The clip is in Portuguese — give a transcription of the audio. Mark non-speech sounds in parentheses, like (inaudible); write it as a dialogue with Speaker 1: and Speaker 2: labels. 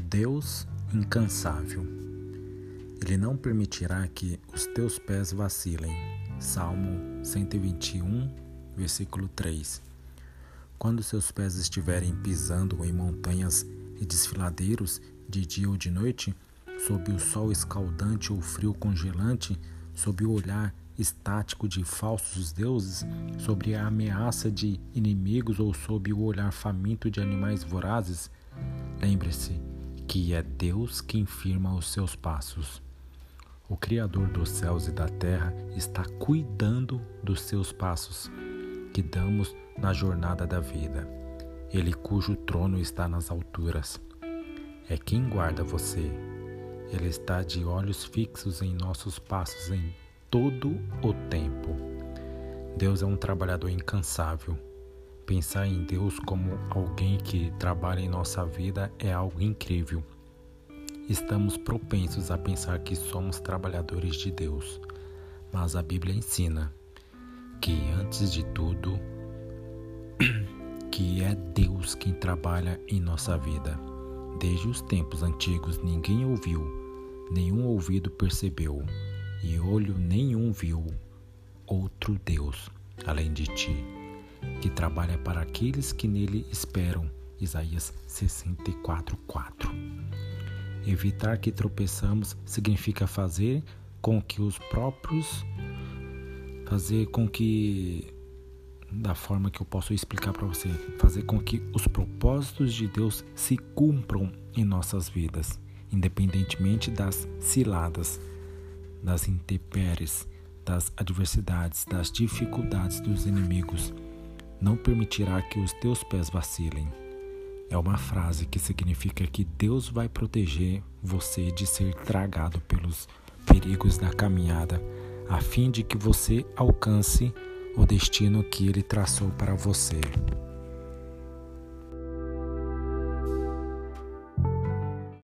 Speaker 1: Deus incansável. Ele não permitirá que os teus pés vacilem. Salmo 121, versículo 3. Quando seus pés estiverem pisando em montanhas e desfiladeiros de dia ou de noite, sob o sol escaldante ou frio congelante, sob o olhar estático de falsos deuses, sobre a ameaça de inimigos ou sob o olhar faminto de animais vorazes, lembre-se que é Deus quem firma os seus passos. O Criador dos céus e da terra está cuidando dos seus passos que damos na jornada da vida. Ele cujo trono está nas alturas. É quem guarda você. Ele está de olhos fixos em nossos passos em todo o tempo. Deus é um trabalhador incansável. Pensar em Deus como alguém que trabalha em nossa vida é algo incrível. Estamos propensos a pensar que somos trabalhadores de Deus, mas a Bíblia ensina que, antes de tudo, (clears throat) que é Deus quem trabalha em nossa vida. Desde os tempos antigos ninguém ouviu, nenhum ouvido percebeu, e olho nenhum viu outro Deus além de ti, que trabalha para aqueles que nele esperam. Isaías 64, 4. Evitar que tropeçamos significa fazer com que os próprios fazer com que da forma que eu posso explicar para você, fazer com que os propósitos de Deus se cumpram em nossas vidas, independentemente das ciladas, das intempéries, das adversidades, das dificuldades dos inimigos. Não permitirá que os teus pés vacilem. É uma frase que significa que Deus vai proteger você de ser tragado pelos perigos da caminhada, a fim de que você alcance o destino que ele traçou para você.